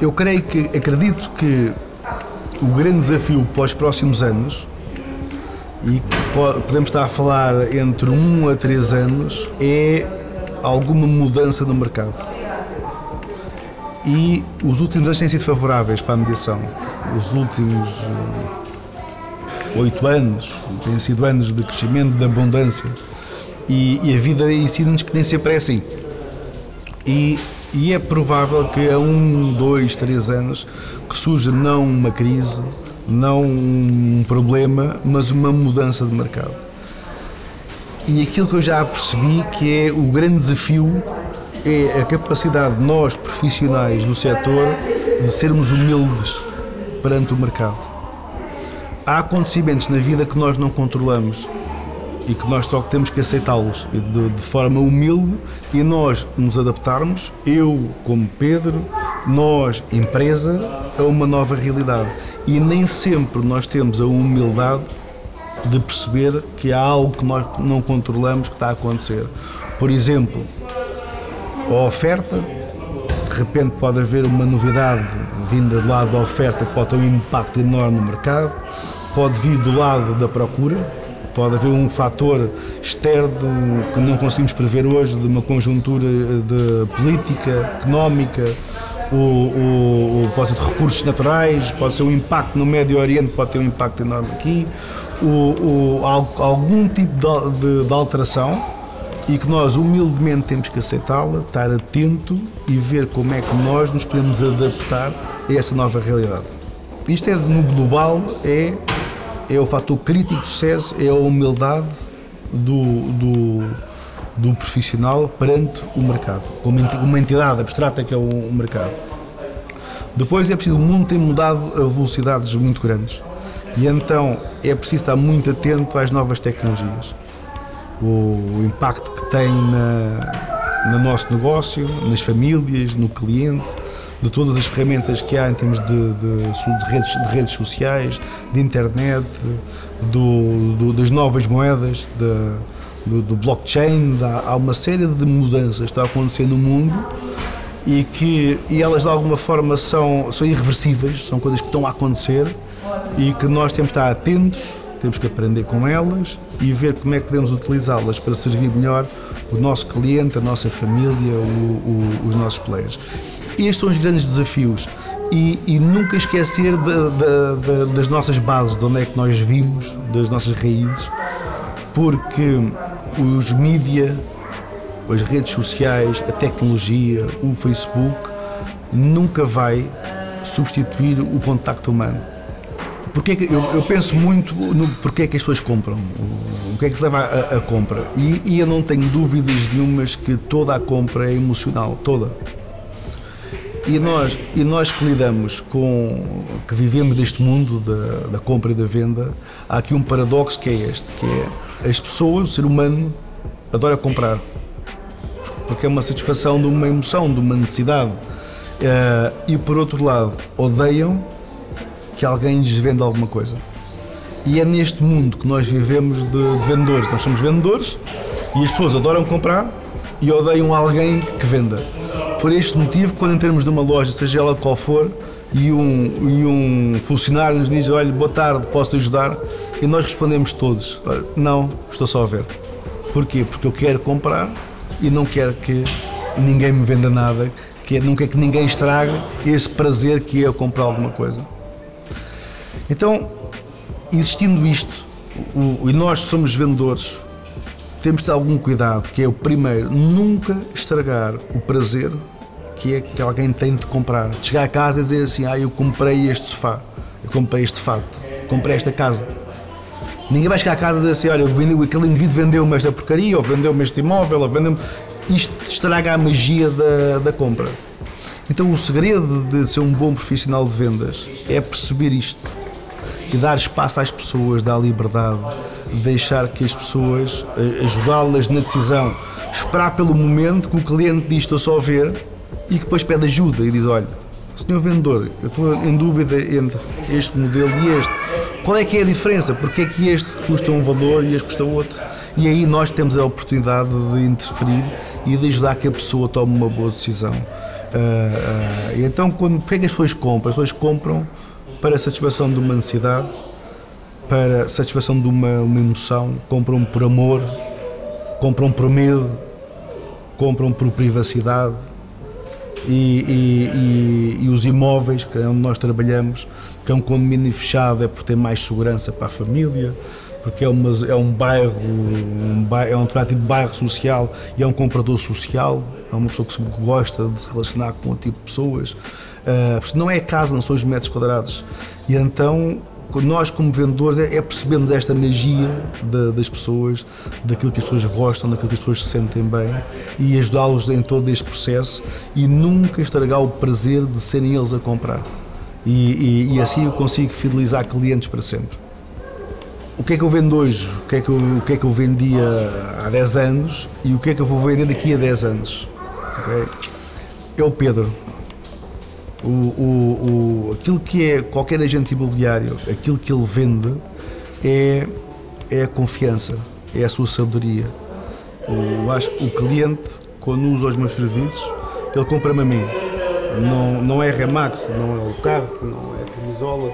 Eu creio que, acredito que o grande desafio para os próximos anos, e que podemos estar a falar entre um a três anos, é alguma mudança no mercado. E os últimos anos têm sido favoráveis para a mediação. Os últimos eh, oito anos têm sido anos de crescimento, de abundância. E, e a vida ensina-nos que nem sempre é assim. E, e, é provável que a um, dois, três anos que surja não uma crise, não um problema, mas uma mudança de mercado. E aquilo que eu já percebi que é o grande desafio é a capacidade de nós, profissionais do setor, de sermos humildes perante o mercado. Há acontecimentos na vida que nós não controlamos e que nós só temos que aceitá-los de, de, forma humilde e nós nos adaptarmos, eu como Pedro, nós empresa, a uma nova realidade. E nem sempre nós temos a humildade de perceber que há algo que nós não controlamos que está a acontecer. Por exemplo, a oferta, de repente pode haver uma novidade vinda do lado da oferta que pode ter um impacto enorme no mercado, pode vir do lado da procura, pode haver um fator externo que não conseguimos prever hoje, de uma conjuntura de política, económica, o, o, o, pode ser de recursos naturais, pode ser um impacto no Médio Oriente, pode ter um impacto enorme aqui, o, algum tipo de, de, de alteração e que nós humildemente temos que aceitá-la, estar atento e ver como é que nós nos podemos adaptar a essa nova realidade. Isto é no global, é, é o fator crítico de sucesso, é a humildade do, do, do profissional perante o mercado, como uma entidade abstrata que é o mercado. Depois é preciso, o mundo tem mudado a velocidades muito grandes. E então é preciso estar muito atento às novas tecnologias. O impacto que tem na, no nosso negócio, nas famílias, no cliente, de todas as ferramentas que há em termos de, de, de, redes, de redes, sociais, de internet, do, do, das novas moedas, do, do, blockchain. Há uma série de mudanças que estão a acontecer no mundo e que e elas de alguma forma são, são irreversíveis, são coisas que estão a acontecer e que nós temos que estar atentos temos que aprender com elas e ver como é que podemos utilizá-las para servir melhor o nosso cliente, a nossa família, o, o, os nossos players. Estes são os grandes desafios e, e nunca esquecer de, de, de, das nossas bases, de onde é que nós vimos, das nossas raízes, porque os mídia, as redes sociais, a tecnologia, o Facebook, nunca vai substituir o contacto humano porque é que, eu, eu, penso muito no porquê é que as pessoas compram, o, o que é que leva a, a compra. E, e, eu não tenho dúvidas nenhumas que toda a compra é emocional, toda. E nós, e nós que lidamos com, que vivemos deste mundo da, da compra e da venda, há aqui um paradoxo que é este, que é as pessoas, o ser humano, adora comprar. Porque é uma satisfação de uma emoção, de uma necessidade. Uh, e por outro lado, odeiam que alguém lhes venda alguma coisa. E é neste mundo que nós vivemos de, de vendedores. Nós somos vendedores e as pessoas adoram comprar e odeiam alguém que venda. Por este motivo, quando entramos numa loja, seja ela qual for, e um, e um funcionário nos diz: Olha, boa tarde, posso ajudar? E nós respondemos todos: Não, estou só a ver. Porquê? Porque eu quero comprar e não quero que ninguém me venda nada, que é, não quero que ninguém estrague esse prazer que é eu comprar alguma coisa. Então, existindo isto, o, e nós somos vendedores, temos de ter algum cuidado, que é o primeiro, nunca estragar o prazer que é que alguém tem de comprar. Chegar a casa e dizer assim, ah, eu comprei este sofá, eu comprei este fato, comprei esta casa. Ninguém vai chegar a casa e dizer assim, olha, vendeu, aquele indivíduo vendeu-me esta porcaria, ou vendeu-me este imóvel, ou vendeu-me... Isto estraga a magia da, da compra. Então o segredo de ser um bom profissional de vendas é perceber isto e dar espaço às pessoas, dar liberdade, deixar que as pessoas, eh, ajudá-las na decisão, esperar pelo momento que o cliente diz estou só a ver e que depois pede ajuda e diz, olha, senhor vendedor, eu estou em dúvida entre este modelo e este. Qual é que é a diferença? Porque é que este custa um valor e este custa outro? E aí nós temos a oportunidade de interferir e de ajudar que a pessoa tome uma boa decisão. Uh, uh, então, quando, porque é que as pessoas compram? As pessoas compram para a satisfação de uma necessidade, para a satisfação de uma, uma emoção, compram por amor, compram por medo, compram por privacidade. E, e, e, os imóveis, que é onde nós trabalhamos, que é um condomínio fechado, é por ter mais segurança para a família, porque é, uma, é um bairro, um bairro, é um tipo de bairro social e é um comprador social, é uma pessoa que gosta de se relacionar com outro tipo de pessoas. Uh, não é casa, não são os metros quadrados. E então nós como vendedores é, é percebemos esta magia de, das pessoas, daquilo que as pessoas gostam, daquilo que as pessoas se sentem bem e ajudá-los em todo este processo e nunca estragar o prazer de serem eles a comprar. E, e, e assim eu consigo fidelizar clientes para sempre. O que é que eu vendo hoje? O que é que eu, o que é que eu vendia há 10 anos e o que é que eu vou vender daqui a 10 anos? Okay? É o Pedro o, o, o, aquilo que é qualquer agente imobiliário, aquilo que ele vende é, é a confiança, é a sua sabedoria. Eu acho que o cliente, quando usa os meus serviços, ele compra-me a mim. Não, não é Remax, não é o carro, não é a camisola,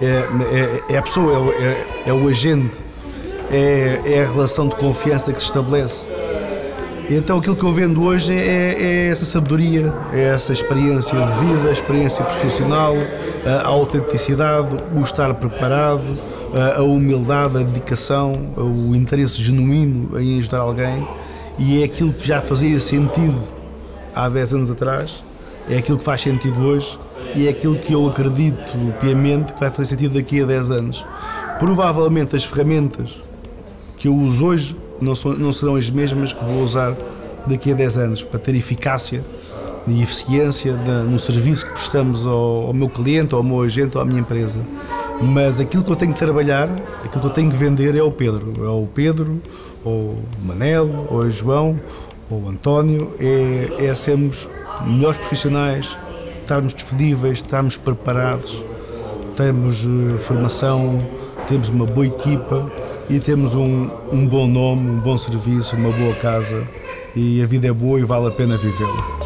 é, é, é a pessoa, é, é, é o agente, é, é a relação de confiança que se estabelece. Então aquilo que eu vendo hoje é, é, essa sabedoria, é essa experiência de vida, a experiência profissional, a autenticidade, o estar preparado, a humildade, a dedicação, o interesse genuíno em ajudar alguém e é aquilo que já fazia sentido há 10 anos atrás, é aquilo que faz sentido hoje e é aquilo que eu acredito piamente que vai fazer sentido daqui a 10 anos. Provavelmente as ferramentas que eu uso hoje não, são, não serão as mesmas que vou usar daqui a 10 anos para ter eficácia e eficiência no serviço que prestamos ao, ao, meu cliente, ao meu agente ou à minha empresa. Mas aquilo que eu tenho que trabalhar, aquilo que eu tenho que vender é o Pedro. É o Pedro, ou o Manel, ou o João, ou o António. É, é sermos melhores profissionais, estarmos disponíveis, estarmos preparados, termos uh, formação, temos uma boa equipa e temos um, um bom nome, um bom serviço, uma boa casa e a vida é boa e vale a pena vivê-la.